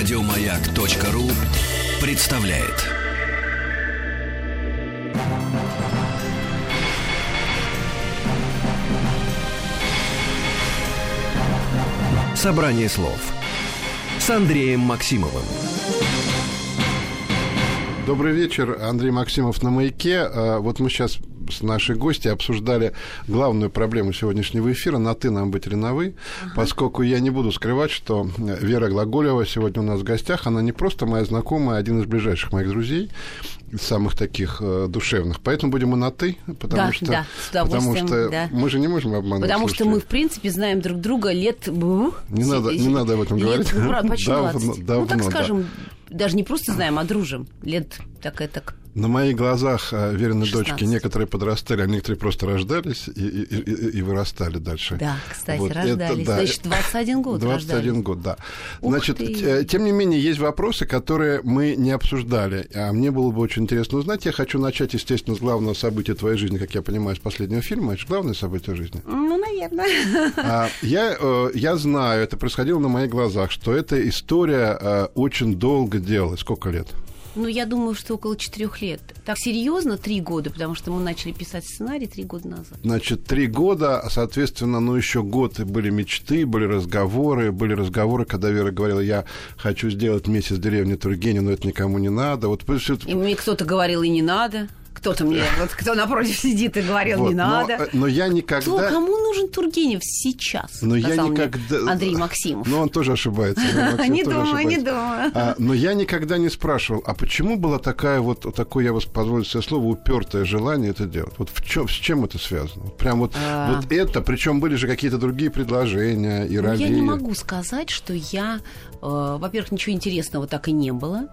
Радиомаяк.ру представляет. Собрание слов с Андреем Максимовым. Добрый вечер, Андрей Максимов на «Маяке». А, вот мы сейчас с нашей гостью обсуждали главную проблему сегодняшнего эфира «На ты нам быть или на вы», ага. поскольку я не буду скрывать, что Вера Глаголева сегодня у нас в гостях. Она не просто моя знакомая, а один из ближайших моих друзей самых таких э, душевных. Поэтому будем мы на ты, потому да, что, да, с потому что да. мы же не можем обмануть. Потому что мы, в принципе, знаем друг друга лет... Не, надо, не надо об этом лет, говорить. Ну, почти 20. Давно, давно, ну, так скажем, да. даже не просто знаем, а дружим. Лет так это на моих глазах а, веренные 16. дочки некоторые подрастали, а некоторые просто рождались и, и, и, и вырастали дальше. Да, кстати, вот рождались. Это, да. Значит, 21 год 21 рождались. год, да. Ух Значит, ты. тем не менее, есть вопросы, которые мы не обсуждали. А мне было бы очень интересно узнать. Я хочу начать, естественно, с главного события твоей жизни, как я понимаю, с последнего фильма. Это же главное событие жизни. Ну, наверное. А, я, э, я знаю, это происходило на моих глазах, что эта история э, очень долго делалась. Сколько лет? Ну, я думаю, что около четырех лет. Так серьезно, три года, потому что мы начали писать сценарий три года назад. Значит, три года, соответственно, ну, еще год были мечты, были разговоры, были разговоры, когда Вера говорила, я хочу сделать месяц в деревне Тургенев, но это никому не надо. Вот, и мне кто-то говорил, и не надо кто-то мне, вот кто напротив сидит и говорил, вот, не надо. Но, э, но я никогда... Кто, кому нужен Тургенев сейчас? Но я никогда... Андрей Максимов. Но он тоже ошибается. Не думаю, не думаю. А, но я никогда не спрашивал, а почему было такая вот, такое, я вас позволю себе слово, упертое желание это делать? Вот в чем, с чем это связано? Прям вот, а. вот это, причем были же какие-то другие предложения и роли. Я не могу сказать, что я... Э, во-первых, ничего интересного так и не было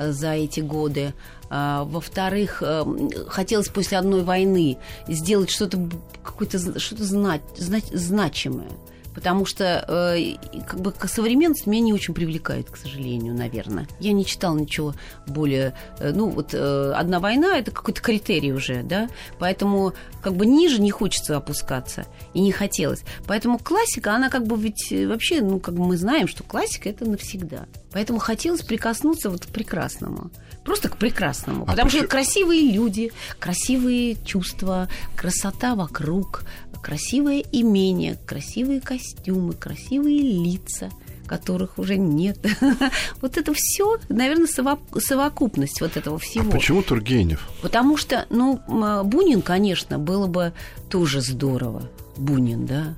за эти годы. А, во-вторых, э, хотелось после одной войны сделать что-то какое-то что-то знать, знать, значимое. Потому что э, как бы современность меня не очень привлекает, к сожалению, наверное. Я не читала ничего более... Э, ну, вот э, «Одна война» — это какой-то критерий уже, да? Поэтому как бы ниже не хочется опускаться. И не хотелось. Поэтому классика, она как бы ведь э, вообще, ну, как бы мы знаем, что классика — это навсегда. Поэтому хотелось прикоснуться вот к прекрасному просто к прекрасному. А потому почему? что красивые люди, красивые чувства, красота вокруг, красивое имение, красивые костюмы, красивые лица которых уже нет. вот это все, наверное, совокупность вот этого всего. А почему Тургенев? Потому что, ну, Бунин, конечно, было бы тоже здорово. Бунин, да.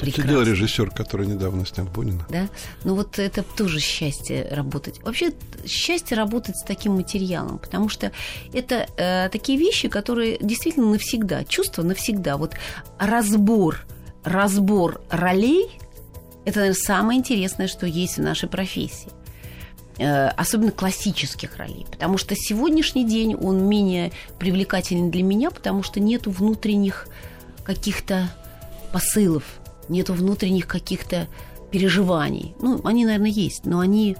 Прекрасно. Сидел режиссер, который недавно снял Бунина. Да? Ну вот это тоже счастье работать. Вообще счастье работать с таким материалом, потому что это э, такие вещи, которые действительно навсегда, чувство навсегда. Вот разбор, разбор ролей – это, наверное, самое интересное, что есть в нашей профессии э, особенно классических ролей, потому что сегодняшний день он менее привлекателен для меня, потому что нету внутренних каких-то посылов, нету внутренних каких-то переживаний. Ну, они, наверное, есть, но они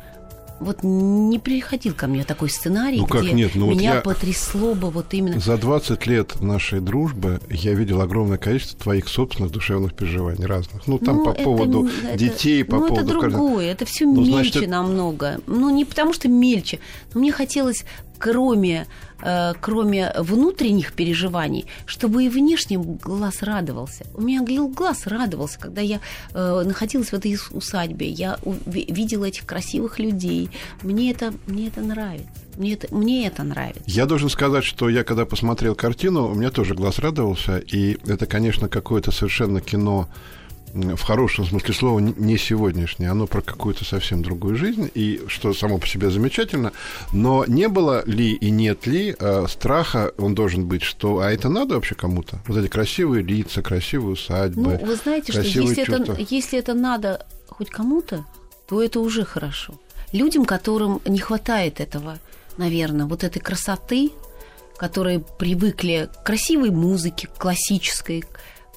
вот не приходил ко мне такой сценарий, ну, как где нет? Ну, меня вот я... потрясло бы вот именно... За 20 лет нашей дружбы я видел огромное количество твоих собственных душевных переживаний разных. Ну, там ну, по это, поводу это, детей, по ну, поводу... это другое, это все ну, мельче значит, намного. Ну, не потому что мельче, но мне хотелось кроме, э, кроме внутренних переживаний, чтобы и внешне глаз радовался. У меня глаз радовался, когда я э, находилась в этой усадьбе, я видела этих красивых людей. Мне это, мне это нравится. Мне это, мне это нравится. Я должен сказать, что я когда посмотрел картину, у меня тоже глаз радовался, и это, конечно, какое-то совершенно кино в хорошем смысле слова, не сегодняшнее, оно про какую-то совсем другую жизнь, и что само по себе замечательно, но не было ли и нет ли э, страха, он должен быть, что, а это надо вообще кому-то? Вот эти красивые лица, красивые усадьбы, Ну, вы знаете, что если это, если это надо хоть кому-то, то это уже хорошо. Людям, которым не хватает этого, наверное, вот этой красоты, которые привыкли к красивой музыке, классической,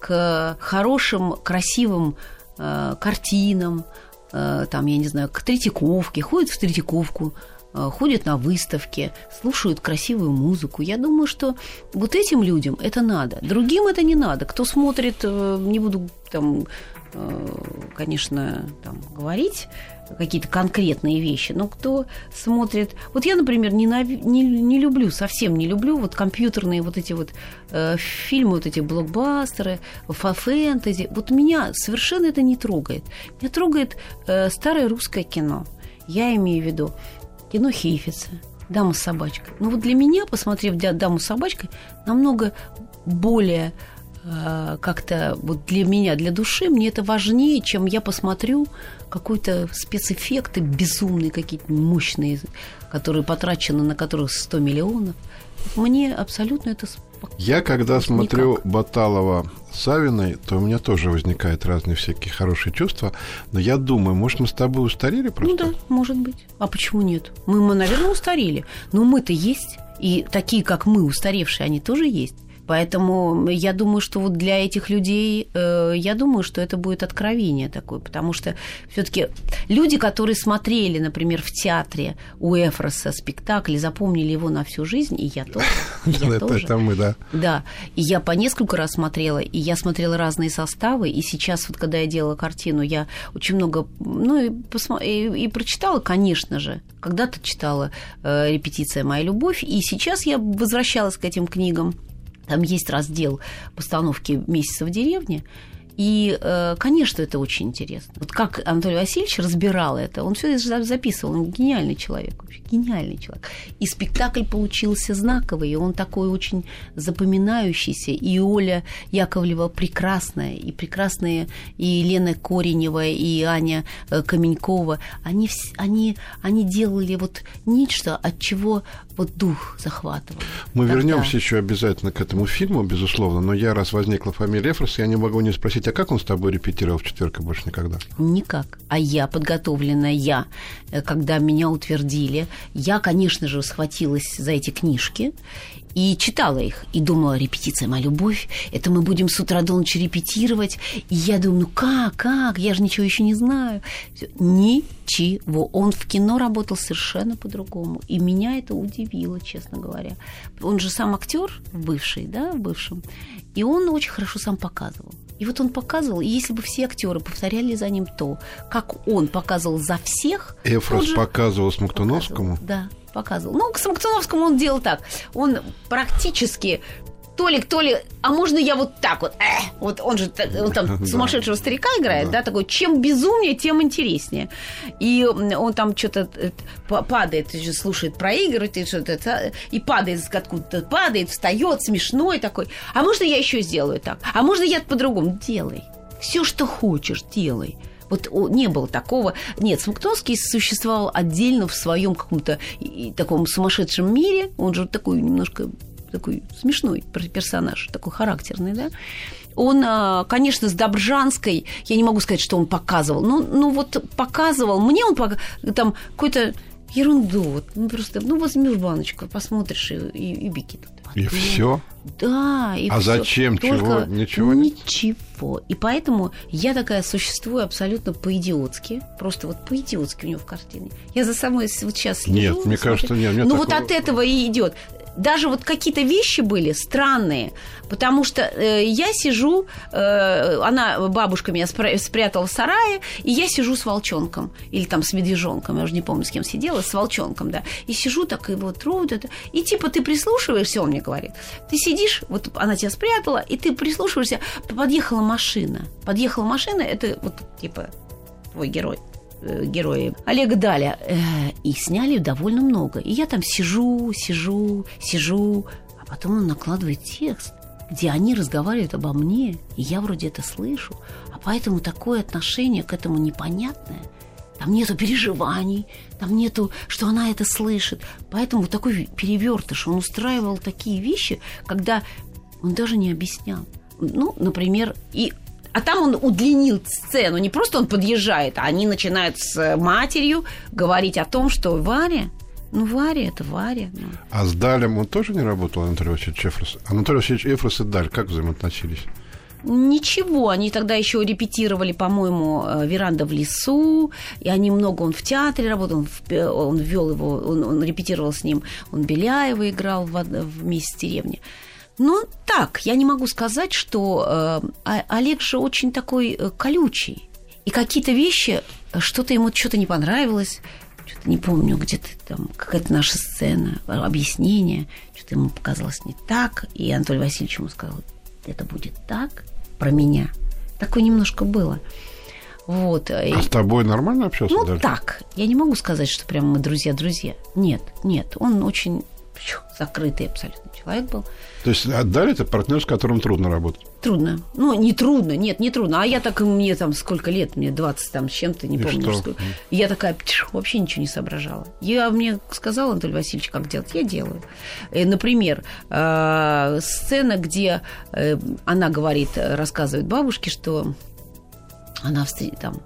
к хорошим, красивым э, картинам, э, там, я не знаю, к Третьяковке, ходит в Третьяковку, э, ходят на выставки, слушают красивую музыку. Я думаю, что вот этим людям это надо. Другим это не надо. Кто смотрит, э, не буду там, э, конечно, там, говорить какие-то конкретные вещи, но кто смотрит... Вот я, например, не, не, не люблю, совсем не люблю вот компьютерные вот эти вот э, фильмы, вот эти блокбастеры, фэнтези. Вот меня совершенно это не трогает. Меня трогает э, старое русское кино. Я имею в виду кино Хейфица, «Дама с собачкой». Ну вот для меня, посмотрев «Даму с собачкой», намного более как-то вот для меня, для души, мне это важнее, чем я посмотрю какой-то спецэффекты безумные, какие-то мощные, которые потрачены, на которых 100 миллионов. Мне абсолютно это я когда Никак. смотрю Баталова Савиной, то у меня тоже возникают разные всякие хорошие чувства. Но я думаю, может, мы с тобой устарели просто? Ну да, может быть. А почему нет? Мы, мы наверное, устарели. Но мы-то есть. И такие, как мы, устаревшие, они тоже есть. Поэтому я думаю, что вот для этих людей, э, я думаю, что это будет откровение такое, потому что все-таки люди, которые смотрели, например, в театре у Эфроса спектакль, запомнили его на всю жизнь, и я тоже. Я тоже. Это мы, да. Да, и я по несколько раз смотрела, и я смотрела разные составы, и сейчас вот, когда я делала картину, я очень много, ну, и, посмо... и, и прочитала, конечно же, когда-то читала э, «Репетиция. Моя любовь», и сейчас я возвращалась к этим книгам, там есть раздел постановки «Месяца в деревне», и, э, конечно, это очень интересно. Вот как Анатолий Васильевич разбирал это, он все это записывал, он гениальный человек, вообще гениальный человек. И спектакль получился знаковый, и он такой очень запоминающийся. И Оля Яковлева прекрасная, и прекрасные и Елена Коренева, и Аня э, Каменькова. Они, они, они делали вот нечто, от чего вот дух захватывал. Мы Тогда... вернемся еще обязательно к этому фильму, безусловно, но я, раз возникла фамилия Эфрос, я не могу не спросить, спросить, а как он с тобой репетировал в четверг и больше никогда? Никак. А я подготовленная, я, э, когда меня утвердили, я, конечно же, схватилась за эти книжки и читала их, и думала, репетиция моя любовь, это мы будем с утра до ночи репетировать. И я думаю, ну как, как, я же ничего еще не знаю. Ничего. Он в кино работал совершенно по-другому. И меня это удивило, честно говоря. Он же сам актер бывший, да, в бывшем. И он очень хорошо сам показывал. И вот он показывал, и если бы все актеры повторяли за ним то, как он показывал за всех... Эфрос показывал Смоктуновскому? Да, показывал. Ну, к Смоктуновскому он делал так. Он практически Толик, Толик, а можно я вот так вот? Э, вот он же он там сумасшедшего старика играет, да. да, такой, чем безумнее, тем интереснее. И он там что-то э, падает, слушает, проигрывает, и, что-то, и падает откуда-то, падает, встает, смешной такой. А можно я еще сделаю так? А можно я по-другому? Делай. Все, что хочешь, делай. Вот не было такого. Нет, Смоктонский существовал отдельно в своем каком-то таком сумасшедшем мире. Он же такой немножко такой смешной персонаж, такой характерный, да, он, а, конечно, с Добржанской, я не могу сказать, что он показывал, ну, ну вот показывал, мне он там какой-то ерунду, вот, ну, просто, ну, возьмешь баночку, посмотришь и, и, и беги тут. И все? Да. И а всё. зачем? Только чего? Ничего нет? Ничего. И поэтому я такая существую абсолютно по-идиотски. Просто вот по-идиотски у него в картине. Я за самой вот сейчас слежу. Нет, мне смотрю. кажется, нет. Ну, такого... вот от этого и идет даже вот какие-то вещи были странные, потому что э, я сижу, э, она, бабушка меня спря- спрятала в сарае, и я сижу с волчонком, или там с медвежонком, я уже не помню, с кем сидела, с волчонком, да, и сижу так, и вот вот это, и типа ты прислушиваешься, он мне говорит, ты сидишь, вот она тебя спрятала, и ты прислушиваешься, подъехала машина, подъехала машина, это вот типа твой герой, герои Олега Даля. Э, и сняли довольно много. И я там сижу, сижу, сижу, а потом он накладывает текст, где они разговаривают обо мне, и я вроде это слышу. А поэтому такое отношение к этому непонятное. Там нету переживаний, там нету, что она это слышит. Поэтому такой перевертыш. Он устраивал такие вещи, когда он даже не объяснял. Ну, например, и а там он удлинил сцену. Не просто он подъезжает, а они начинают с матерью говорить о том, что Варя, ну, Варя, это Варя. Ну. А с Далем он тоже не работал, Анатолий Васильевич Эфрос? Анатолий Васильевич Эфрос и Даль как взаимоотносились? Ничего, они тогда еще репетировали, по-моему, э, «Веранда в лесу», и они много, он в театре работал, он, в, он вел его, он, он репетировал с ним, он Беляева играл в, в «Месяц деревни». Ну, так, я не могу сказать, что э, а, Олег же очень такой э, колючий. И какие-то вещи, что-то ему что-то не понравилось, что-то не помню, где-то там какая-то наша сцена, объяснение, что-то ему показалось не так, и Анатолий Васильевич ему сказал, это будет так, про меня. Такое немножко было. Вот. А с тобой нормально общался? Ну, даже? так. Я не могу сказать, что прям мы друзья-друзья. Нет, нет. Он очень закрытый абсолютно человек был. То есть отдали это партнер, с которым трудно работать? Трудно. Ну, не трудно, нет, не трудно. А я так, мне там сколько лет, мне 20 там с чем-то, не И помню. что? Я такая вообще ничего не соображала. Я мне сказал Анатолий Васильевич, как делать, я делаю. Э, Например, э, сцена, где э, она говорит, рассказывает бабушке, что она встретит там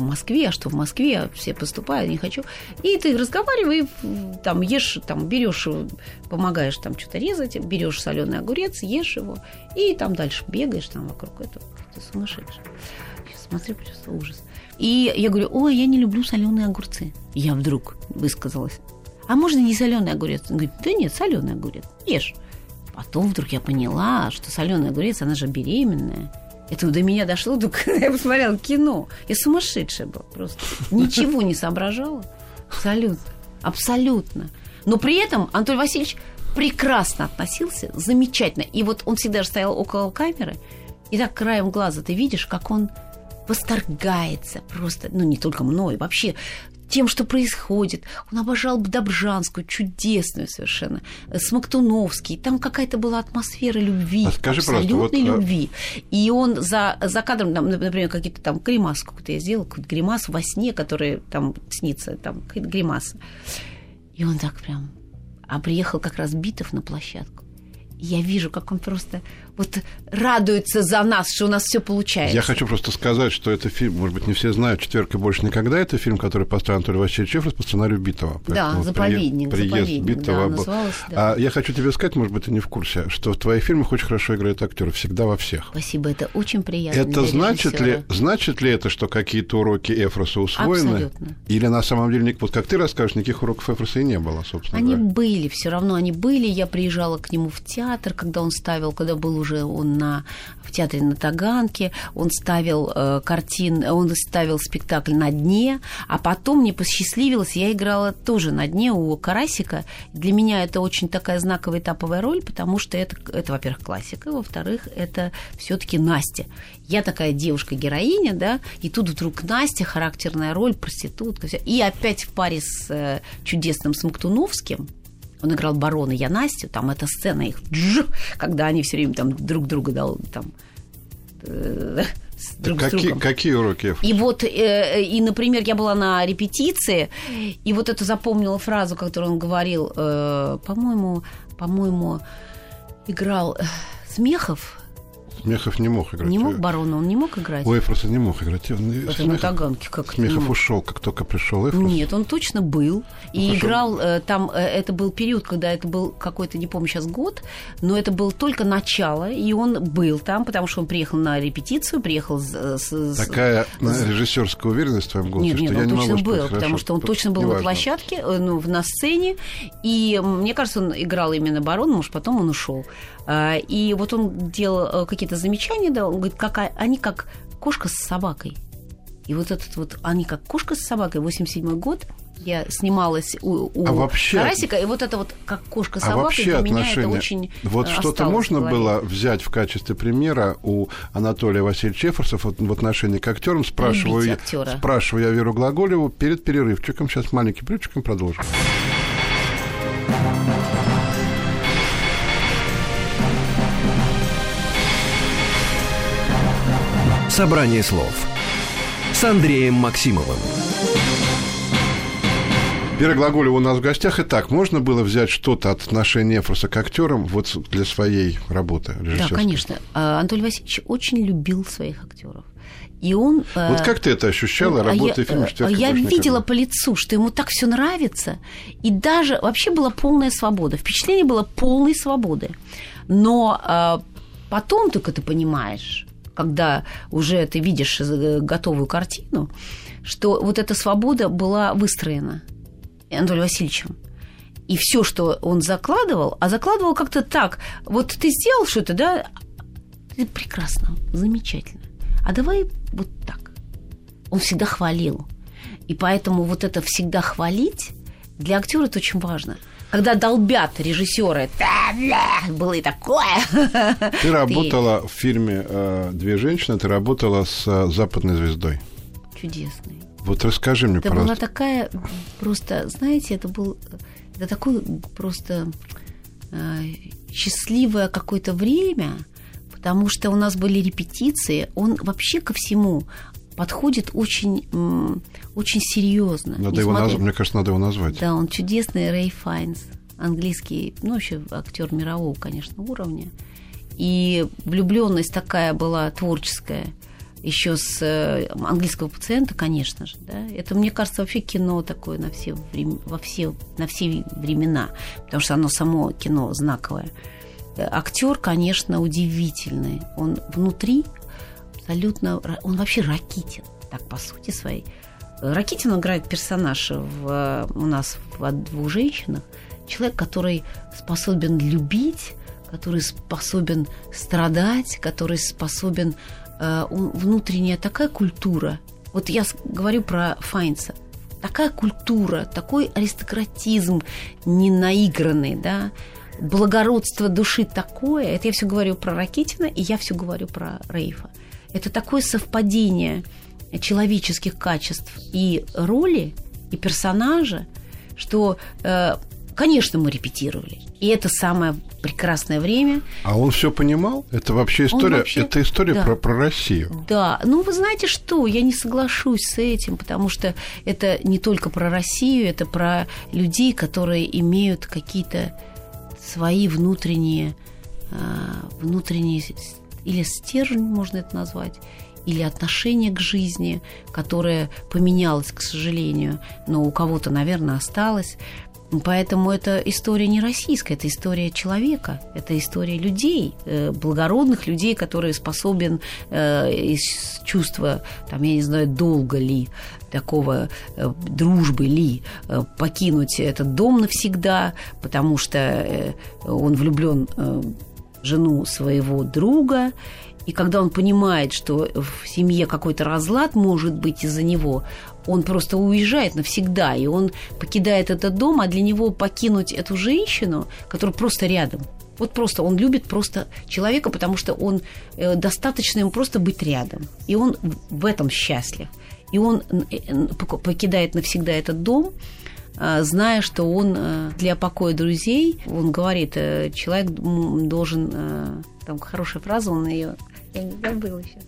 в Москве, а что в Москве все поступают, не хочу. И ты разговаривай, там ешь, там берешь, помогаешь там что-то резать, берешь соленый огурец, ешь его, и там дальше бегаешь там вокруг этого. Ты сумасшедший. Сейчас смотрю, просто ужас. И я говорю, ой, я не люблю соленые огурцы. Я вдруг высказалась. А можно не соленый огурец? Он говорит, да нет, соленый огурец, ешь. Потом вдруг я поняла, что соленый огурец, она же беременная. Это до меня дошло, только я посмотрела кино. Я сумасшедшая была просто. Ничего не соображала. Абсолютно. Абсолютно. Но при этом Анатолий Васильевич прекрасно относился, замечательно. И вот он всегда же стоял около камеры, и так краем глаза ты видишь, как он восторгается просто, ну, не только мной, вообще тем, что происходит. Он обожал Добжанскую, чудесную совершенно, Смоктуновский. Там какая-то была атмосфера любви, А скажи, абсолютной пожалуйста, вот, а- любви. И он за, за кадром, например, какие-то там гримасы какую-то я сделала, какую-то гримасу во сне, которая там снится, там какая-то гримаса. И он так прям... А приехал как раз Битов на площадку. Я вижу, как он просто вот радуется за нас, что у нас все получается. Я хочу просто сказать, что это фильм, может быть, не все знают, «Четверка больше никогда» это фильм, который поставил Анатолий Васильевич Чефрос по сценарию Битова. Да, «Заповедник», Приезд, «Заповедник», Битова да, называлось, да. А я хочу тебе сказать, может быть, ты не в курсе, что в твоих фильмах очень хорошо играют актеры, всегда во всех. Спасибо, это очень приятно. Это значит ли, значит ли это, что какие-то уроки Эфроса усвоены? Абсолютно. Или на самом деле, вот как ты расскажешь, никаких уроков Эфроса и не было, собственно Они говоря? были, все равно они были. Я приезжала к нему в театр, когда он ставил, когда был уже он на, в театре на Таганке, он ставил э, картин, он ставил спектакль на дне, а потом мне посчастливилось, я играла тоже на дне у Карасика. Для меня это очень такая знаковая этаповая роль, потому что это, это во-первых, классика, во-вторых, это все-таки Настя. Я такая девушка-героиня, да, и тут вдруг Настя, характерная роль, проститутка, всё. и опять в паре с э, чудесным Смоктуновским, он играл барона, я Настю, там эта сцена их, джу, когда они все время там друг друга дал, там, э, друг с Какие, другом. какие уроки? И вот, э, и, например, я была на репетиции, и вот эту запомнила фразу, которую он говорил, э, по-моему, по-моему, играл э, Смехов, Смехов не мог играть. не мог барона, он не мог играть? У Эфроса не мог играть. Он- Это на Смехов, Таганке, как Смехов мог? ушел, как только пришел Эфрос. Нет, он точно был. И хорошо. играл э, там, э, это был период, когда это был какой-то, не помню сейчас год, но это было только начало, и он был там, потому что он приехал на репетицию, приехал с... с- с- Такая режиссерская уверенность в твоем голосе, Нет, нет, что я он не точно могу был, потому хорошо. что он точно был на площадке, э, ну, на сцене, и мне кажется, он играл именно барона, может, потом он ушел. А, И вот он делал э, какие-то замечания, да, он говорит, какая, они как кошка с собакой. И вот этот вот, они как кошка с собакой, 87 год, я снималась у, у А вообще- Карасика, и вот это вот как кошка с А вообще для меня отношения... это очень вот что-то можно было взять в качестве примера у Анатолия Васильевича Эфросов вот в отношении к актерам? Спрашиваю, я- спрашиваю я Веру Глаголеву перед перерывчиком. Сейчас маленький перерывчик и продолжим. Собрание слов с Андреем Максимовым. Вера Глаголева у нас в гостях. Итак, можно было взять что-то от отношения Эфроса к актерам вот для своей работы Да, конечно. А, Анатолий Васильевич очень любил своих актеров. И он... э, Вот как ты это ощущала, а работая я, в фильме э, «Четвёрка Я больше видела никогда»? по лицу, что ему так все нравится. И даже вообще была полная свобода. Впечатление было полной свободы. Но э, потом только ты понимаешь, когда уже ты видишь э, готовую картину, что вот эта свобода была выстроена Анатолием Васильевичем. И все, что он закладывал, а закладывал как-то так. Вот ты сделал что-то, да? Это прекрасно, замечательно. А давай вот так. Он всегда хвалил. И поэтому вот это всегда хвалить для актера это очень важно. Когда долбят режиссеры, было и такое. Ты работала в фильме э, «Две женщины», ты работала с э, западной звездой. Чудесный. Вот расскажи мне, это пожалуйста. была такая просто, знаете, это был это такое просто э, счастливое какое-то время, потому что у нас были репетиции. Он вообще ко всему подходит очень, очень серьезно. Надо его наз... Мне кажется, надо его назвать. Да, он чудесный Рэй Файнс, английский, ну, еще актер мирового, конечно, уровня. И влюбленность такая была творческая – еще с э, английского пациента, конечно же, да, это, мне кажется, вообще кино такое на все, время, во все, на все времена, потому что оно само кино знаковое. Актер, конечно, удивительный. Он внутри абсолютно... Он вообще Ракитин, так, по сути своей. Ракитин играет персонаж в, у нас в «Двух женщинах». Человек, который способен любить, который способен страдать, который способен Э, внутренняя такая культура. Вот я говорю про Файнца. Такая культура, такой аристократизм не наигранный, да, благородство души такое. Это я все говорю про Ракитина, и я все говорю про Рейфа. Это такое совпадение человеческих качеств и роли, и персонажа, что э, Конечно, мы репетировали. И это самое прекрасное время. А он все понимал? Это вообще история, вообще, это история да. про, про Россию. Да, ну вы знаете что, я не соглашусь с этим, потому что это не только про Россию, это про людей, которые имеют какие-то свои внутренние, а, внутренние или стержень, можно это назвать, или отношение к жизни, которое поменялось, к сожалению, но у кого-то, наверное, осталось. Поэтому это история не российская, это история человека, это история людей, э, благородных людей, которые способен э, из чувства, там, я не знаю, долго ли, такого э, дружбы ли, покинуть этот дом навсегда, потому что он влюблен жену своего друга, и когда он понимает, что в семье какой-то разлад может быть из-за него, он просто уезжает навсегда, и он покидает этот дом, а для него покинуть эту женщину, которая просто рядом, вот просто он любит просто человека, потому что он э, достаточно ему просто быть рядом. И он в этом счастлив. И он э, покидает навсегда этот дом, э, зная, что он для покоя друзей, он говорит, человек должен, там хорошая фраза, он ее я не забыла еще.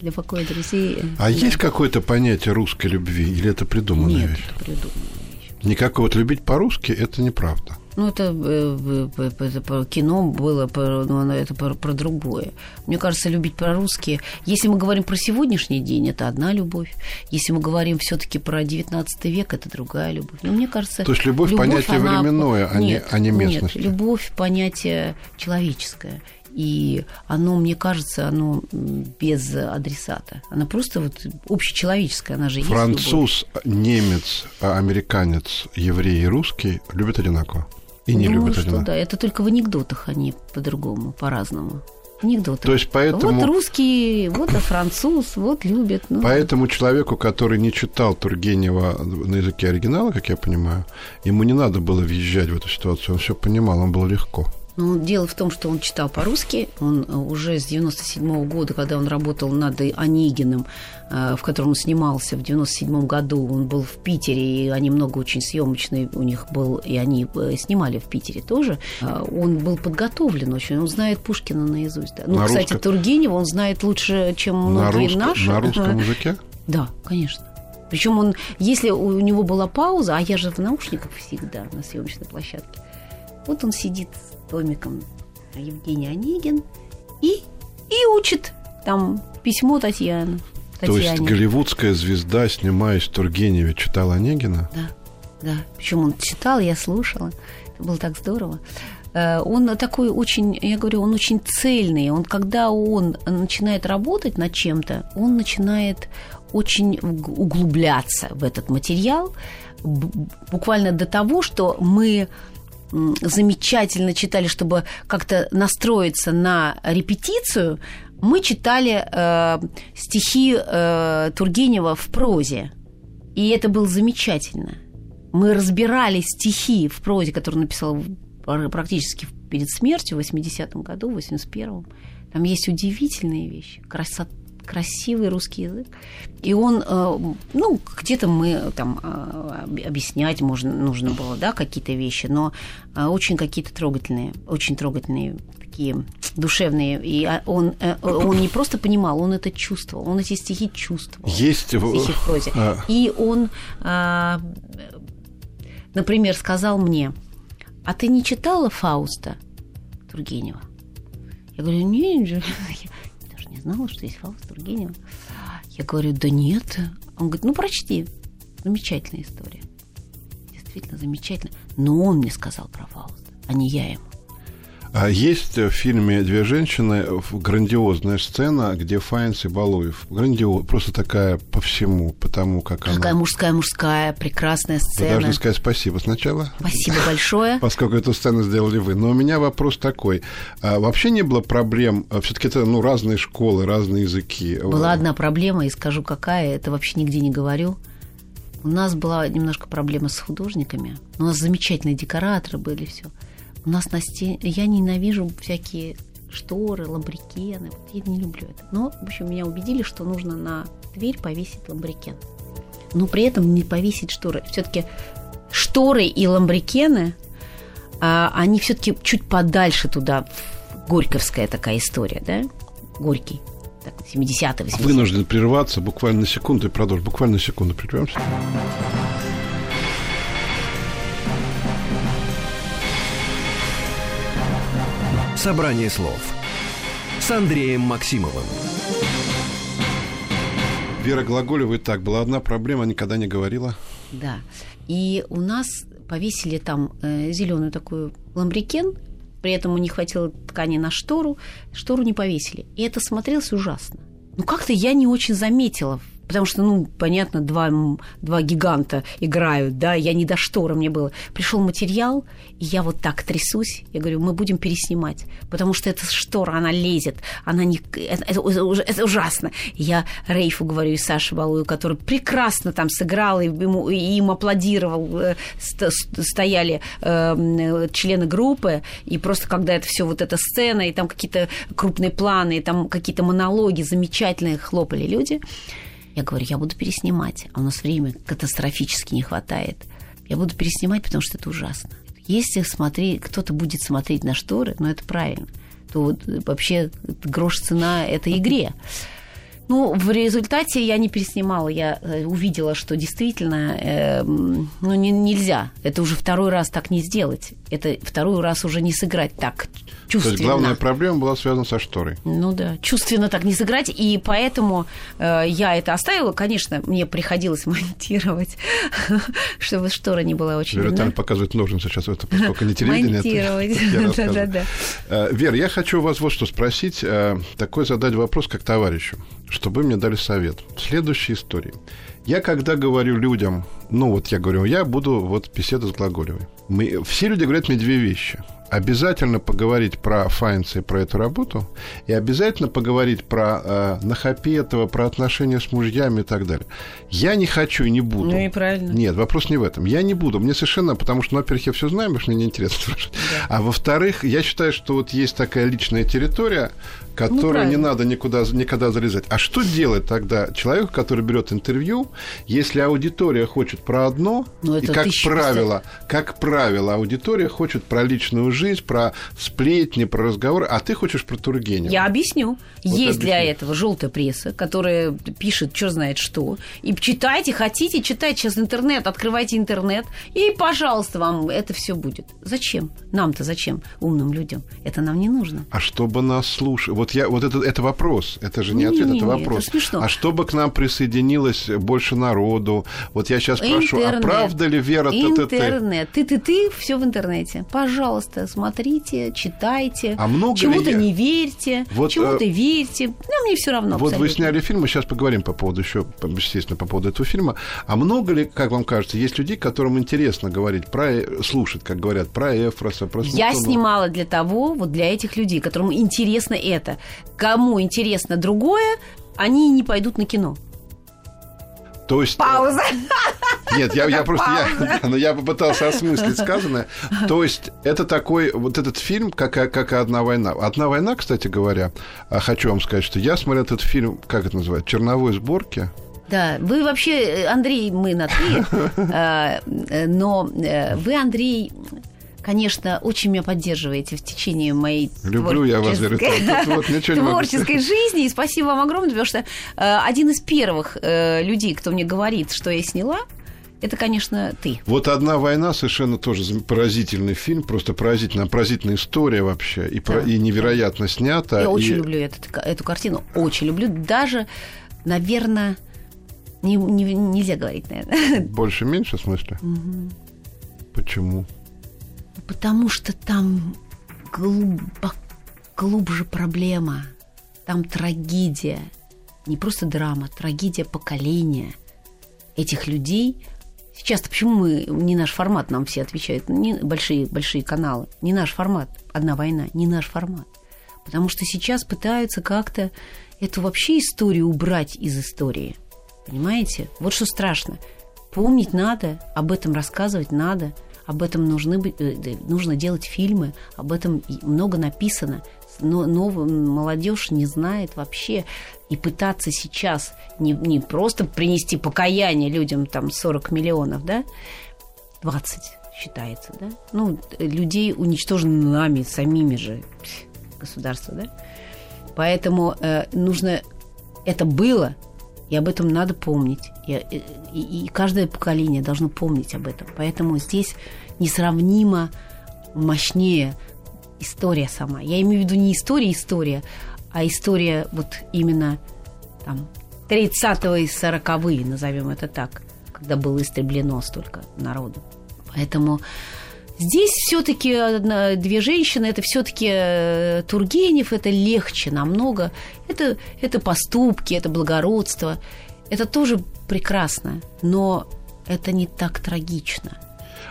Для покоя друзей. А да. есть какое-то понятие русской любви? Или это придуманная Нет, вещь? это придуманная вещь. Никакого вот любить по-русски это неправда. Ну, это, э, это кино было, ну, это про, про другое. Мне кажется, любить по-русски... Если мы говорим про сегодняшний день, это одна любовь. Если мы говорим все таки про 19 век, это другая любовь. Но мне кажется... То есть любовь, любовь понятие она... временное, а, нет, не, а не местность? Нет, любовь понятие человеческое и оно, мне кажется, оно без адресата. Она просто вот общечеловеческая, она же Француз, есть немец, американец, еврей и русский любят одинаково. И не Думаю, любят что одинаково. Да, это только в анекдотах они по-другому, по-разному. Анекдоты. То есть поэтому... Вот русский, вот француз, вот любят. Ну. Поэтому человеку, который не читал Тургенева на языке оригинала, как я понимаю, ему не надо было въезжать в эту ситуацию, он все понимал, он был легко. Ну, дело в том, что он читал по-русски. Он э, уже с 97 -го года, когда он работал над Онегиным, э, в котором он снимался в 97 году, он был в Питере, и они много очень съемочные у них был, и они э, снимали в Питере тоже. Он был подготовлен очень, он знает Пушкина наизусть. Да. Ну, на кстати, русском... Тургенева он знает лучше, чем многие на наши. На русском языке? Да, конечно. Причем он, если у него была пауза, а я же в наушниках всегда на съемочной площадке, вот он сидит томиком Евгений Онегин и, и учит там письмо Татьяны. То есть голливудская звезда, снимаясь в Тургеневе, читала Онегина? Да, да. Причем он читал, я слушала. Это было так здорово. э, он такой очень, я говорю, он очень цельный. Он, когда он начинает работать над чем-то, он начинает очень углубляться в этот материал, буквально до того, что мы замечательно читали, чтобы как-то настроиться на репетицию, мы читали э, стихи э, Тургенева в прозе. И это было замечательно. Мы разбирали стихи в прозе, которые написал практически перед смертью в 80-м году, в 81-м. Там есть удивительные вещи. Красота красивый русский язык. И он, э, ну, где-то мы там э, объяснять можно, нужно было, да, какие-то вещи, но э, очень какие-то трогательные, очень трогательные такие душевные. И а, он, он не просто понимал, он это чувствовал, он эти стихи чувствовал. Есть стихи в прозе. А... И он, например, сказал мне, а ты не читала Фауста Тургенева? Я говорю, нет, не знала, что есть Фауст Тургенев. Я говорю, да нет. Он говорит, ну, прочти. Замечательная история. Действительно замечательно. Но он мне сказал про Фауста, а не я ему. А есть в фильме «Две женщины» грандиозная сцена, где Файнс и Балуев. Грандиоз, просто такая по всему, потому как она... Такая мужская-мужская, прекрасная сцена. Вы должны сказать спасибо сначала. Спасибо большое. Поскольку эту сцену сделали вы. Но у меня вопрос такой. А вообще не было проблем, а все таки это ну, разные школы, разные языки. Была одна проблема, и скажу какая, это вообще нигде не говорю. У нас была немножко проблема с художниками. У нас замечательные декораторы были, все. У нас на стене... Я ненавижу всякие шторы, ламбрикены. Вот я не люблю это. Но, в общем, меня убедили, что нужно на дверь повесить ламбрикен. Но при этом не повесить шторы. Все-таки шторы и ламбрикены, а, они все-таки чуть подальше туда. Горьковская такая история, да? Горький. Так, 70-е, 80-е. Вынужден прерваться буквально на секунду и продолжить. Буквально на секунду прервемся. Собрание слов с Андреем Максимовым. Вера Глаголева, и так, была одна проблема, никогда не говорила. Да. И у нас повесили там э, зеленую такую ламбрикен, при этом не хватило ткани на штору, штору не повесили. И это смотрелось ужасно. Ну, как-то я не очень заметила потому что, ну, понятно, два, два гиганта играют, да, я не до штора мне было. Пришел материал, и я вот так трясусь, я говорю, мы будем переснимать, потому что эта штора, она лезет, она не... Это, это, это ужасно. Я Рейфу говорю, и Саше Балую, который прекрасно там сыграл, и, ему, и им аплодировал, э, стояли э, члены группы, и просто когда это все вот эта сцена, и там какие-то крупные планы, и там какие-то монологи замечательные хлопали люди, я говорю, я буду переснимать, а у нас времени катастрофически не хватает. Я буду переснимать, потому что это ужасно. Если смотреть, кто-то будет смотреть на шторы, ну это правильно, то вот вообще грош цена этой игре. Ну, в результате я не переснимала, я э, увидела, что действительно, э, ну, не, нельзя. Это уже второй раз так не сделать. Это второй раз уже не сыграть так чувственно. То есть главная проблема была связана со шторой. Ну да, чувственно так не сыграть, и поэтому э, я это оставила. Конечно, мне приходилось монтировать, чтобы штора не была очень Вера видна. показывает ножницы сейчас, это поскольку не телевидение. Монтировать, да-да-да. Э, Вера, я хочу вас вот что спросить, э, такой задать вопрос как товарищу чтобы мне дали совет. Следующая история. Я когда говорю людям, ну вот я говорю, я буду вот беседу с Глаголевой. Мы, все люди говорят мне две вещи обязательно поговорить про Файнца и про эту работу, и обязательно поговорить про э, Нахапетова, про отношения с мужьями и так далее. Я не хочу и не буду. Ну и правильно. Нет, вопрос не в этом. Я не буду. Мне совершенно, потому что, ну, во-первых, я все знаю, потому что мне неинтересно спрашивать. Да. А во-вторых, я считаю, что вот есть такая личная территория, которую ну, не надо никуда, никогда залезать. А что делать тогда человеку, который берет интервью, если аудитория хочет про одно, ну, и как правило, как правило, аудитория хочет про личную жизнь, про сплетни, про разговоры, а ты хочешь про Тургенева. Я объясню. Вот Есть объясню. для этого желтая пресса, которая пишет, что знает что. И читайте, хотите читать сейчас интернет, открывайте интернет, и, пожалуйста, вам это все будет. Зачем? Нам-то зачем, умным людям? Это нам не нужно. А чтобы нас слушать? Вот, я, вот это, это вопрос. Это же не, не ответ, не, это вопрос. Это смешно. А чтобы к нам присоединилось больше народу? Вот я сейчас прошу, а правда ли Вера Интернет. Ты-ты-ты, все в интернете. Пожалуйста, смотрите, читайте. А много Чему-то ли... не верьте, вот, чему-то э... верьте. Ну, мне все равно. Вот абсолютно. вы сняли фильм, мы сейчас поговорим по поводу еще, естественно, по поводу этого фильма. А много ли, как вам кажется, есть людей, которым интересно говорить про, э, слушать, как говорят, про Эфроса, про Смутонова? Я снимала для того, вот для этих людей, которым интересно это. Кому интересно другое, они не пойдут на кино. То есть... Э, Пауза. Нет, я, я просто... Я, но я попытался осмыслить сказанное. То есть это такой... Вот этот фильм, как, как «Одна война». «Одна война», кстати говоря, а хочу вам сказать, что я смотрел этот фильм, как это называется, «Черновой сборки». Да, вы вообще, Андрей, мы на «ты», а, э, но э, вы, Андрей, конечно, очень меня поддерживаете в течение моей Люблю я вас, говорю, вот, творческой жизни. И спасибо вам огромное, потому что э, один из первых э, людей, кто мне говорит, что я сняла, это, конечно, ты. Вот «Одна война» совершенно тоже поразительный фильм, просто поразительная, поразительная история вообще, и, да. про, и невероятно снята. Я и... очень люблю этот, эту картину, очень люблю. Даже, наверное, не, не, нельзя говорить, наверное. Больше-меньше, в смысле? Угу. Почему? Потому что там глубоко, глубже проблема. Там трагедия. Не просто драма, трагедия поколения этих людей. Сейчас-то почему мы не наш формат, нам все отвечают, не большие, большие каналы, не наш формат, одна война, не наш формат. Потому что сейчас пытаются как-то эту вообще историю убрать из истории. Понимаете? Вот что страшно. Помнить надо, об этом рассказывать надо – об этом нужны, э, нужно делать фильмы, об этом много написано, но, но молодежь не знает вообще. И пытаться сейчас не, не просто принести покаяние людям, там 40 миллионов, да, 20 считается, да, ну, людей уничтожено нами, самими же, государство, да. Поэтому э, нужно... Это было, и об этом надо помнить. И, и, и каждое поколение должно помнить об этом. Поэтому здесь несравнимо мощнее история сама. Я имею в виду не история-история, а история вот именно там 30-е и 40-е, назовем это так, когда было истреблено столько народу. Поэтому здесь все-таки две женщины, это все-таки э, Тургенев, это легче намного. Это, это поступки, это благородство. Это тоже прекрасно, но это не так трагично.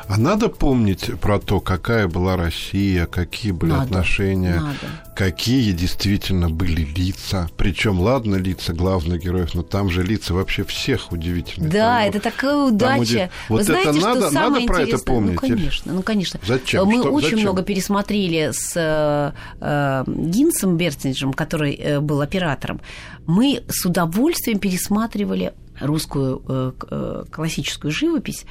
А надо помнить про то, какая была Россия, какие были надо, отношения, надо. какие действительно были лица. Причем, ладно, лица главных героев, но там же лица вообще всех удивительные. Да, там, это такая удача. Вот Вы знаете, это надо, что надо про это помнить. Ну, конечно, ну, конечно. Зачем? Мы что, очень зачем? много пересмотрели с э, э, Гинсом Берстинджем, который э, был оператором. Мы с удовольствием пересматривали русскую э, э классическую живопись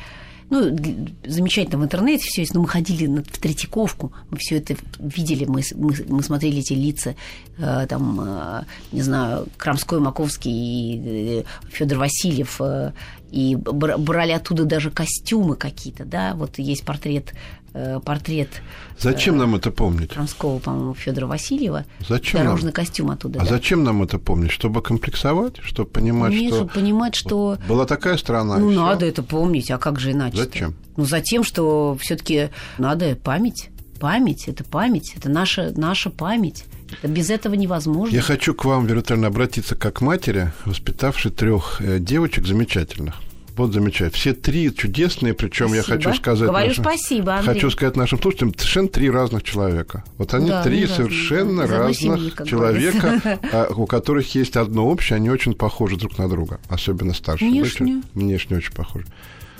ну, замечательно в интернете все есть, но мы ходили в Третьяковку, мы все это видели, мы, мы, мы смотрели эти лица, э, там, э, не знаю, Крамской, Маковский и э, Федор Васильев, и брали оттуда даже костюмы какие-то, да, вот есть портрет портрет. Зачем э, нам это помнить? Крамского, по-моему, Федора Васильева. Зачем Дорожный нам? костюм оттуда. А да. зачем нам это помнить? Чтобы комплексовать, чтобы понимать, Нет, что. чтобы понимать, что. Была такая страна. Ну, надо это помнить, а как же иначе? Зачем? Ну, за тем, что все-таки надо память. Память это память, это наша, наша память. Без этого невозможно. Я хочу к вам, виртуально, обратиться как к матери, воспитавшей трех э, девочек замечательных. Вот замечательно. Все три чудесные, причем я хочу сказать... Говорю нашим, спасибо, Андрей. Хочу сказать нашим слушателям, совершенно три разных человека. Вот они да, три совершенно разных семьи, человека, а, у которых есть одно общее, они очень похожи друг на друга, особенно старшие. Внешне? Внешне очень похожи.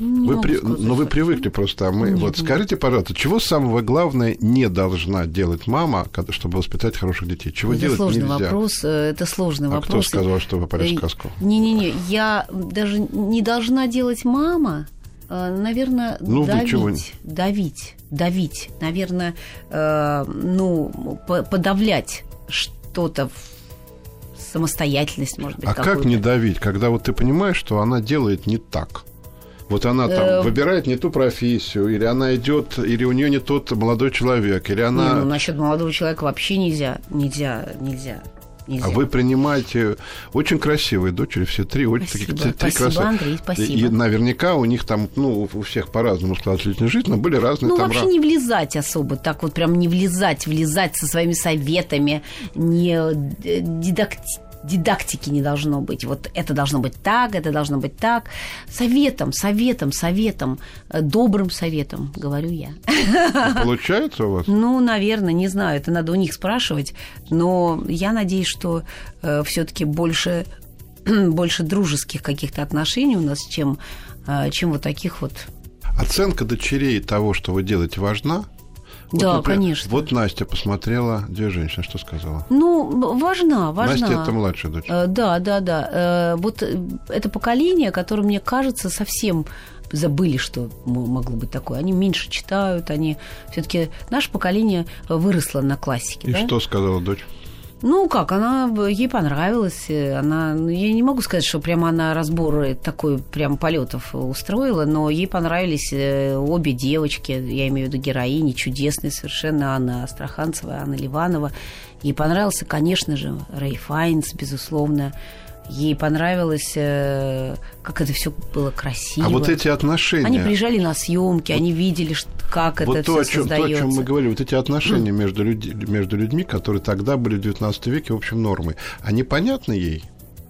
Вы при... сказать, Но вы привыкли просто. А мы... Нет, вот нет. скажите, пожалуйста, чего самого главное не должна делать мама, чтобы воспитать хороших детей? Чего это делать сложный нельзя? вопрос. Э, это сложный а вопрос. кто сказал, что вы в сказку? Не-не-не, я даже не должна делать мама. Э, наверное, ну, давить, давить, давить, наверное, э, ну, подавлять что-то самостоятельность, может быть. А как не давить, когда вот ты понимаешь, что она делает не так? Вот она там э... выбирает не ту профессию, или она идет, или у нее не тот молодой человек, или она. Не, ну, насчет молодого человека вообще нельзя, нельзя, нельзя. нельзя. А вы принимаете очень красивые дочери, все три, очень Спасибо. таких три Спасибо, красавицы. Андрей, спасибо. И наверняка у них там, ну, у всех по-разному складывалась личная жизнь, но были разные Ну, там вообще ра- не влезать особо, так вот прям не влезать, влезать со своими советами, не э, дидакти- дидактики не должно быть. Вот это должно быть так, это должно быть так. Советом, советом, советом, э, добрым советом, говорю я. Получается у вас? Ну, наверное, не знаю, это надо у них спрашивать, но я надеюсь, что все-таки больше, больше дружеских каких-то отношений у нас, чем, э, чем вот таких вот. Оценка дочерей того, что вы делаете, важна? Да, например, конечно. Вот Настя посмотрела «Две женщины», что сказала? Ну, важна, важна. Настя – это младшая дочь. Э, Да, да, да. Э, Вот э, это поколение, которое, мне кажется, совсем забыли, что могло быть такое. Они меньше читают, они все-таки наше поколение выросло на классике. И да? что сказала дочь? Ну как, она ей понравилась. э, Она, ну, я не могу сказать, что прямо она разбор такой прям полетов устроила, но ей понравились э, обе девочки, я имею в виду героини, чудесные совершенно Анна Астраханцева, Анна Ливанова. Ей понравился, конечно же, Рэй Файнс, безусловно. Ей понравилось, э, как это все было красиво. А вот эти отношения... Они приезжали на съемки, они видели, как вот это то, все о чем, то, о чем мы создается. говорили, вот эти отношения между, люди, между людьми, которые тогда были в XIX веке, в общем, нормой, они понятны ей?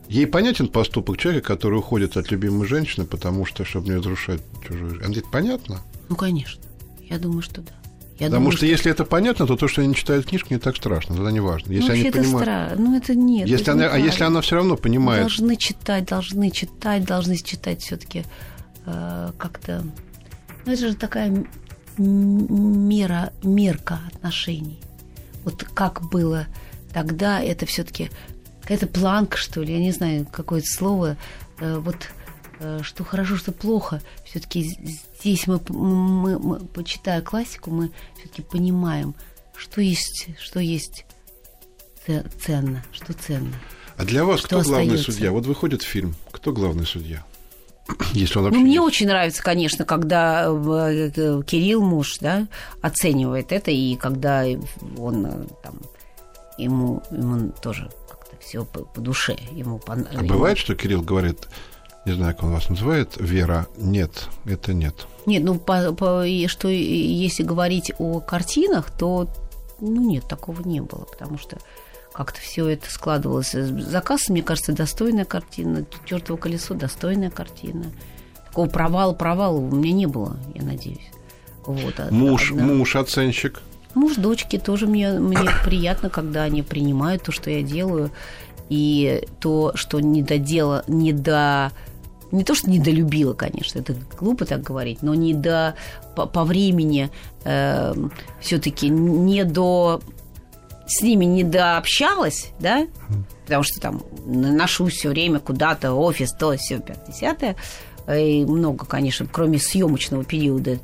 Ей понятен поступок человека, который уходит от любимой женщины, потому что, чтобы не разрушать чужую жизнь. Это понятно? Ну, конечно. Я думаю, что да. Я Потому думаю, что, если это понятно, то то, что они читают книжку, не так страшно, тогда не важно. Если ну, они это понимают... странно. Ну, это нет. Если это она, а если она все равно понимает, Должны читать, должны читать, должны читать все-таки как-то... Ну, это же такая мера, мерка отношений. Вот как было тогда, это все-таки какая-то планка, что ли, я не знаю, какое-то слово. э, Вот э, что хорошо, что плохо. Все-таки здесь мы, мы, мы, почитая классику, мы все-таки понимаем, что есть, что есть це- ценно, что ценно. А для вас Что кто главный остаётся? судья? Вот выходит фильм, кто главный судья? Если он вообще Ну, мне есть. очень нравится, конечно, когда э, э, Кирилл, муж, да, оценивает это, и когда он э, там, ему, ему тоже как-то все по, по душе. Ему пон- А бывает, что Кирилл говорит, не знаю, как он вас называет, Вера, нет, это нет. Нет, ну, по, по- и что если говорить о картинах, то, ну, нет, такого не было, потому что как-то все это складывалось. Заказ, мне кажется, достойная картина. Чертово колесо достойная картина. Такого провала, провала у меня не было, я надеюсь. Вот, а- Муж, одна- муж, оценщик. Муж, дочки тоже мне, мне приятно, когда они принимают то, что я делаю, и то, что не додела, не до... Не то, что недолюбила, конечно, это глупо так говорить, но не до по, по времени все-таки не до с ними не дообщалась, да, потому что там ношусь все время куда-то, офис, то, все, 50 и много, конечно, кроме съемочного периода,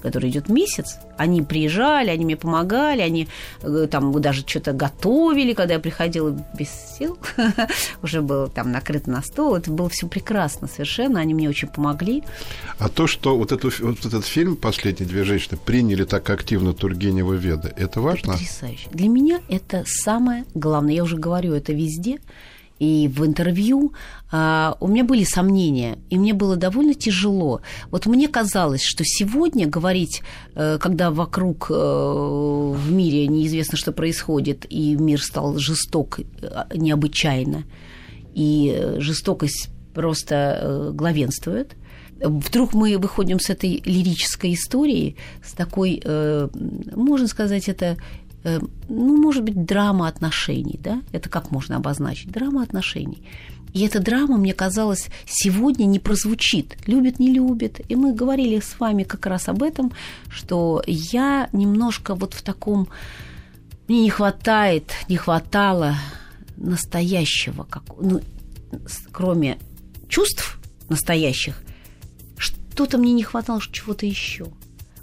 который идет месяц, они приезжали, они мне помогали, они э, там даже что-то готовили, когда я приходила без сил, уже было там накрыто на стол, это было все прекрасно совершенно, они мне очень помогли. А то, что вот, эту, вот этот фильм «Последние две женщины» приняли так активно Тургенева Веда, это важно? Потрясающе. Для меня это самое главное. Я уже говорю это везде. И в интервью а, у меня были сомнения, и мне было довольно тяжело. Вот мне казалось, что сегодня говорить, э, когда вокруг э, в мире неизвестно, что происходит, и мир стал жесток э, необычайно, и жестокость просто главенствует, Вдруг мы выходим с этой лирической истории, с такой, можно сказать, это ну, может быть, драма отношений, да? Это как можно обозначить? Драма отношений. И эта драма, мне казалось, сегодня не прозвучит. Любит, не любит. И мы говорили с вами как раз об этом, что я немножко вот в таком... Мне не хватает, не хватало настоящего, как, ну, кроме чувств настоящих, что-то мне не хватало чего-то еще.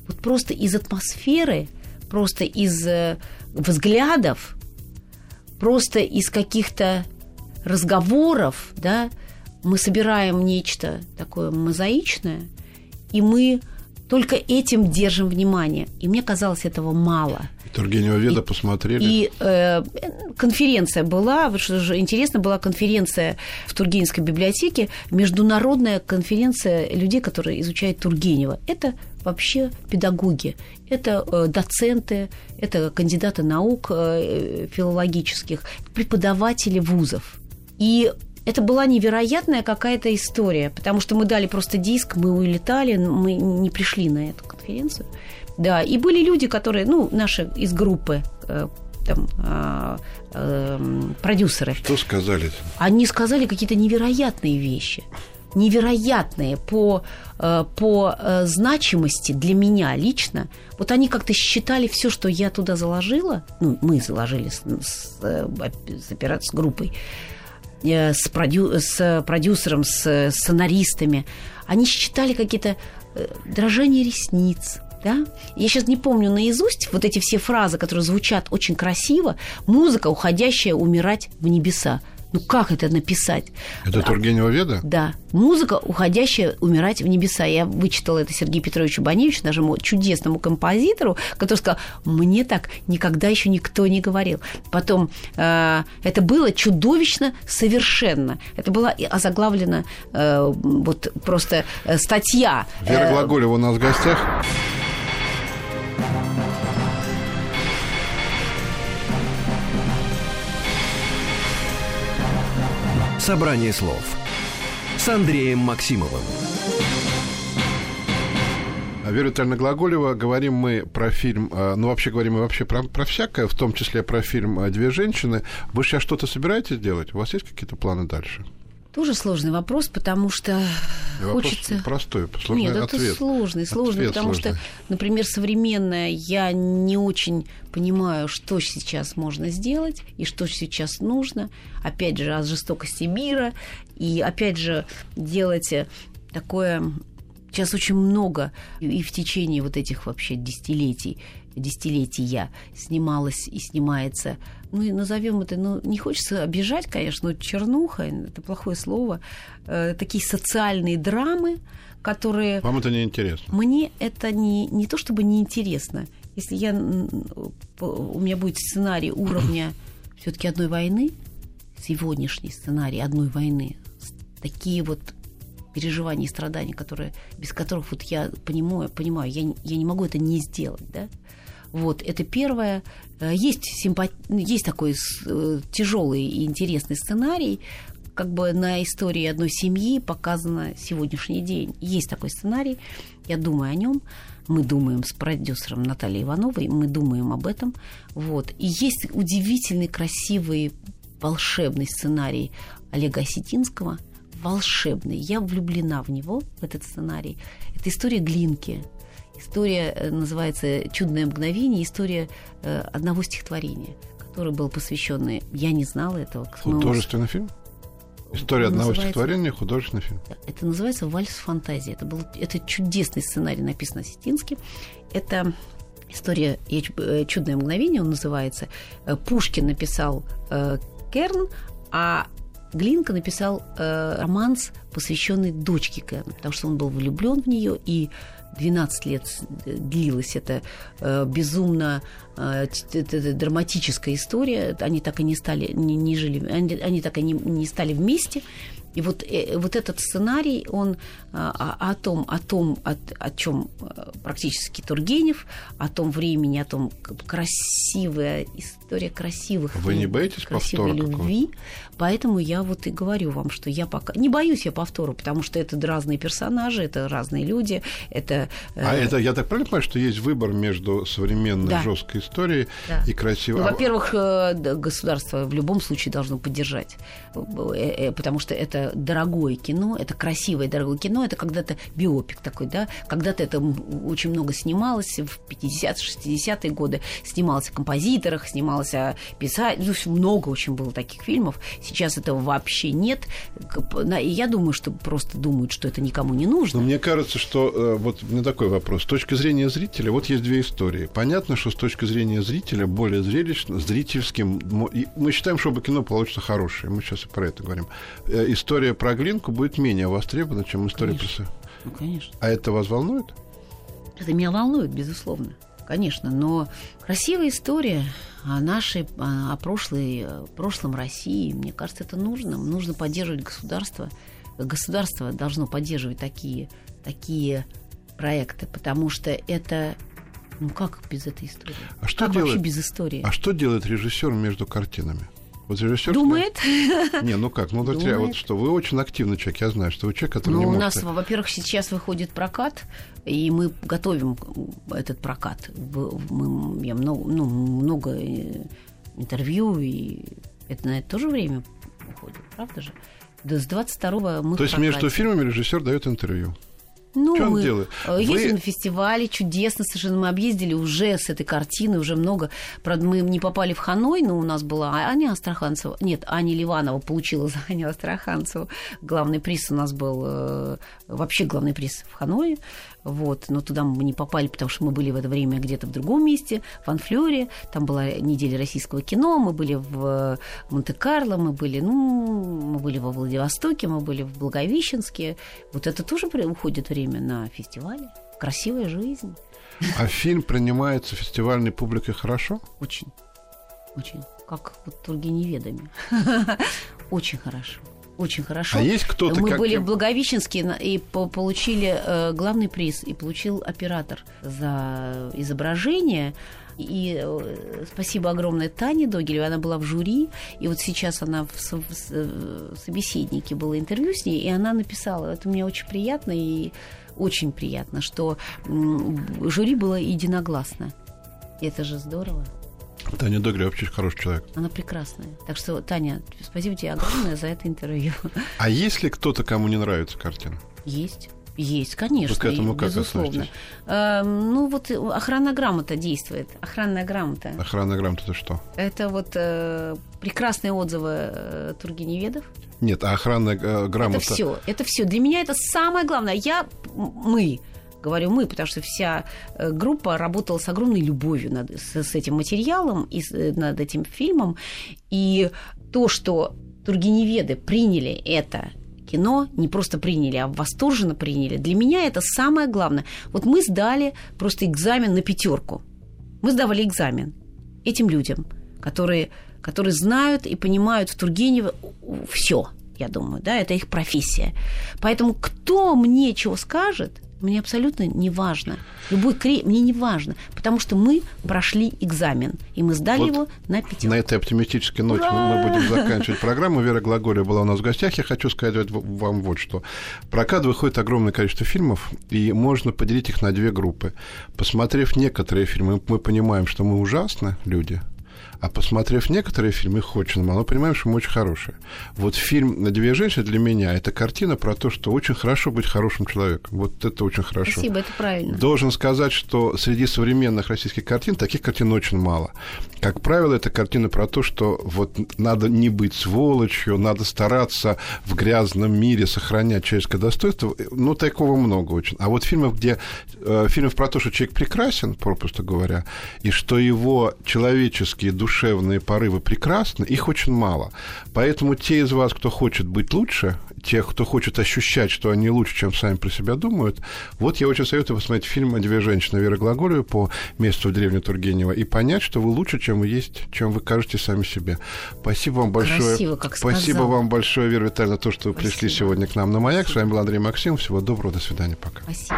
Вот просто из атмосферы, просто из э, взглядов, просто из каких-то разговоров, да, мы собираем нечто такое мозаичное, и мы Только этим держим внимание. И мне казалось этого мало. Тургенева Веда и, посмотрели. И э, конференция была, вот что же интересно, была конференция в Тургеневской библиотеке, международная конференция людей, которые изучают Тургенева. Это вообще педагоги, это э, доценты, это кандидаты наук э, филологических, преподаватели вузов. И это была невероятная какая-то история, потому что мы дали просто диск, мы улетали, мы не пришли на эту конференцию. Да, и были люди, которые, ну, наши из группы, э, там, э, э, продюсеры. Что сказали? Они сказали какие-то невероятные вещи невероятные по, э, по э, значимости для меня лично. Вот они как-то считали все, что я туда заложила, ну, мы заложили с, с, э, с, с группой, с, продю, с продюсером, с сценаристами, они считали какие-то дрожания ресниц, да? Я сейчас не помню наизусть вот эти все фразы, которые звучат очень красиво. Музыка, уходящая умирать в небеса. Ну как это написать? Это Тургенева Веда? Да. Музыка, уходящая умирать в небеса. Я вычитала это Сергею Петровичу Баневичу, нашему чудесному композитору, который сказал, мне так никогда еще никто не говорил. Потом э, это было чудовищно совершенно. Это была озаглавлена э, вот просто э, статья. Вера э, Глаголева у нас в гостях. Собрание слов с Андреем Максимовым. А Вера Витальевна Глаголева, говорим мы про фильм, а, ну, вообще говорим мы вообще про, про всякое, в том числе про фильм «Две женщины». Вы сейчас что-то собираетесь делать? У вас есть какие-то планы дальше? Тоже сложный вопрос, потому что вопрос хочется... простой, сложный Нет, ответ. это сложный, сложный, ответ потому сложный. что, например, современное я не очень понимаю, что сейчас можно сделать и что сейчас нужно. Опять же, от жестокости мира. И, опять же, делать такое... Сейчас очень много и в течение вот этих вообще десятилетий десятилетия снималась и снимается, ну, назовем это, ну, не хочется обижать, конечно, но чернуха, это плохое слово, э, такие социальные драмы, которые... Вам это не интересно? Мне это не, не то чтобы не интересно. Если я, у меня будет сценарий уровня все-таки одной войны, сегодняшний сценарий одной войны, такие вот переживания и страдания, которые, без которых вот я понимаю, понимаю я, я не могу это не сделать, да, вот, это первое. Э, есть, симпат... есть такой э, тяжелый и интересный сценарий, как бы на истории одной семьи показано сегодняшний день. Есть такой сценарий, я думаю о нем. Мы думаем с продюсером Натальей Ивановой, мы думаем об этом. Вот. И есть удивительный, красивый, волшебный сценарий Олега Осетинского. Волшебный. Я влюблена в него, в этот сценарий. Это история Глинки. История э, называется «Чудное мгновение», история э, одного стихотворения, который был посвящен, я не знала этого. Художественный фильм? История одного стихотворения, художественный фильм. Это называется «Вальс фантазии». Это, был, это чудесный сценарий, написан Осетинским. Это история э, «Чудное мгновение» он называется. Пушкин написал Керн, а Глинка написал романс, посвященный дочке Керн, потому что он был влюблен в нее и 12 лет длилась эта э, безумно э, драматическая история. Они так и не стали, не, не жили, они, они так и не, не стали вместе. И вот, э, вот этот сценарий, он а, о том, о том, о, о чем э, практически Тургенев, о том времени, о том красивая история красивых. Вы не боитесь красивой повтора любви? Поэтому я вот и говорю вам, что я пока не боюсь я повтору, потому что это разные персонажи, это разные люди, это. Э, а это я так правильно понимаю, что есть выбор между современной да. жесткой историей да. и красивой. Ну, во-первых, государство в любом случае должно поддержать, потому что это дорогое кино, это красивое дорогое кино, это когда-то биопик такой, да, когда-то это очень много снималось в 50-60-е годы, снималось о композиторах, снималось о писателях, ну, много очень было таких фильмов, сейчас этого вообще нет, и я думаю, что просто думают, что это никому не нужно. Но мне кажется, что, э, вот мне такой вопрос, с точки зрения зрителя, вот есть две истории. Понятно, что с точки зрения зрителя более зрелищно, зрительским, мы считаем, чтобы кино получится хорошее, мы сейчас и про это говорим. Э, история про Глинку будет менее востребована, чем история конечно. про... Ну, конечно. А это вас волнует? Это меня волнует, безусловно, конечно, но красивая история о нашей, о прошлой, о прошлом России, мне кажется, это нужно. Нужно поддерживать государство. Государство должно поддерживать такие, такие проекты, потому что это ну как без этой истории? А что как делает, вообще без истории? А что делает режиссер между картинами? Вот режиссер... Думает? Не, ну как, ну Думает. вот что, вы очень активный человек, я знаю, что вы человек, который ну, не у может... нас, во-первых, сейчас выходит прокат, и мы готовим этот прокат. Мы, я много, ну, много э, интервью, и это на это тоже время уходит, правда же? Да с 22-го мы То есть между фильмами режиссер дает интервью? Ну, что мы делает? Э, ездим Вы... на фестивали, чудесно совершенно. Мы объездили уже с этой картиной, уже много. Правда, мы не попали в Ханой, но у нас была Аня Астраханцева. Нет, Аня Ливанова получила за Аню Астраханцеву. Главный приз у нас был, э, вообще главный приз в Ханое. Вот, но туда мы не попали, потому что мы были в это время где-то в другом месте, в Анфлёре, там была неделя российского кино, мы были в Монте-Карло, мы были, ну, мы были во Владивостоке, мы были в Благовещенске. Вот это тоже уходит время на фестивале. Красивая жизнь. А фильм принимается фестивальной публикой хорошо? Очень. Очень. Как вот Тургеневедами. Очень хорошо очень хорошо. А есть кто-то... Мы как... были в Благовещенске и получили э, главный приз, и получил оператор за изображение. И э, спасибо огромное Тане Догилевой, она была в жюри, и вот сейчас она в, в, в э, собеседнике было интервью с ней, и она написала, это мне очень приятно и очень приятно, что жюри было единогласно. И это же здорово. Таня Догря очень хороший человек. Она прекрасная. Так что, Таня, спасибо тебе огромное за это интервью. А есть ли кто-то, кому не нравится картина? Есть. Есть, конечно, Вы к этому как безусловно. Э, ну вот охранная грамота действует. Охранная грамота. Охранная грамота это что? Это вот э, прекрасные отзывы э, Тургеневедов. Нет, а охранная э, грамота. Это все. Это все. Для меня это самое главное. Я мы Говорю мы, потому что вся э, группа работала с огромной любовью над, с, с этим материалом и с, э, над этим фильмом. И то, что Тургеневеды приняли это кино, не просто приняли, а восторженно приняли, для меня это самое главное. Вот мы сдали просто экзамен на пятерку. Мы сдавали экзамен этим людям, которые, которые знают и понимают в Тургеневе все, я думаю, да, это их профессия. Поэтому кто мне чего скажет, мне абсолютно не важно. Любой кре... мне не важно, потому что мы прошли экзамен, и мы сдали вот его на пятерку. На этой оптимистической ноте Ура! мы будем заканчивать программу. Вера Глаголева была у нас в гостях. Я хочу сказать вам вот что. Прокат выходит огромное количество фильмов, и можно поделить их на две группы. Посмотрев некоторые фильмы, мы понимаем, что мы ужасны люди, а посмотрев некоторые фильмы, их очень мало, понимаем, что мы очень хорошие. Вот фильм «Две женщины» для меня – это картина про то, что очень хорошо быть хорошим человеком. Вот это очень хорошо. Спасибо, это правильно. Должен сказать, что среди современных российских картин таких картин очень мало. Как правило, это картина про то, что вот надо не быть сволочью, надо стараться в грязном мире сохранять человеческое достоинство. Ну, такого много очень. А вот фильмов, где э, фильмов про то, что человек прекрасен, попросту говоря, и что его человеческие души душевные порывы прекрасны, их очень мало. Поэтому те из вас, кто хочет быть лучше, тех, кто хочет ощущать, что они лучше, чем сами про себя думают, вот я очень советую посмотреть фильм «Две женщины» Веры Глаголевой по месту в деревне Тургенева и понять, что вы лучше, чем вы есть, чем вы кажете сами себе. Спасибо вам большое. Красиво, как Спасибо сказал. вам большое, Вера Витальевна, то, что вы Спасибо. пришли сегодня к нам на «Маяк». С вами был Андрей Максимов. Всего доброго. До свидания. Пока. Спасибо.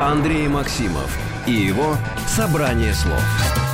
Андрей Максимов и его «Собрание слов».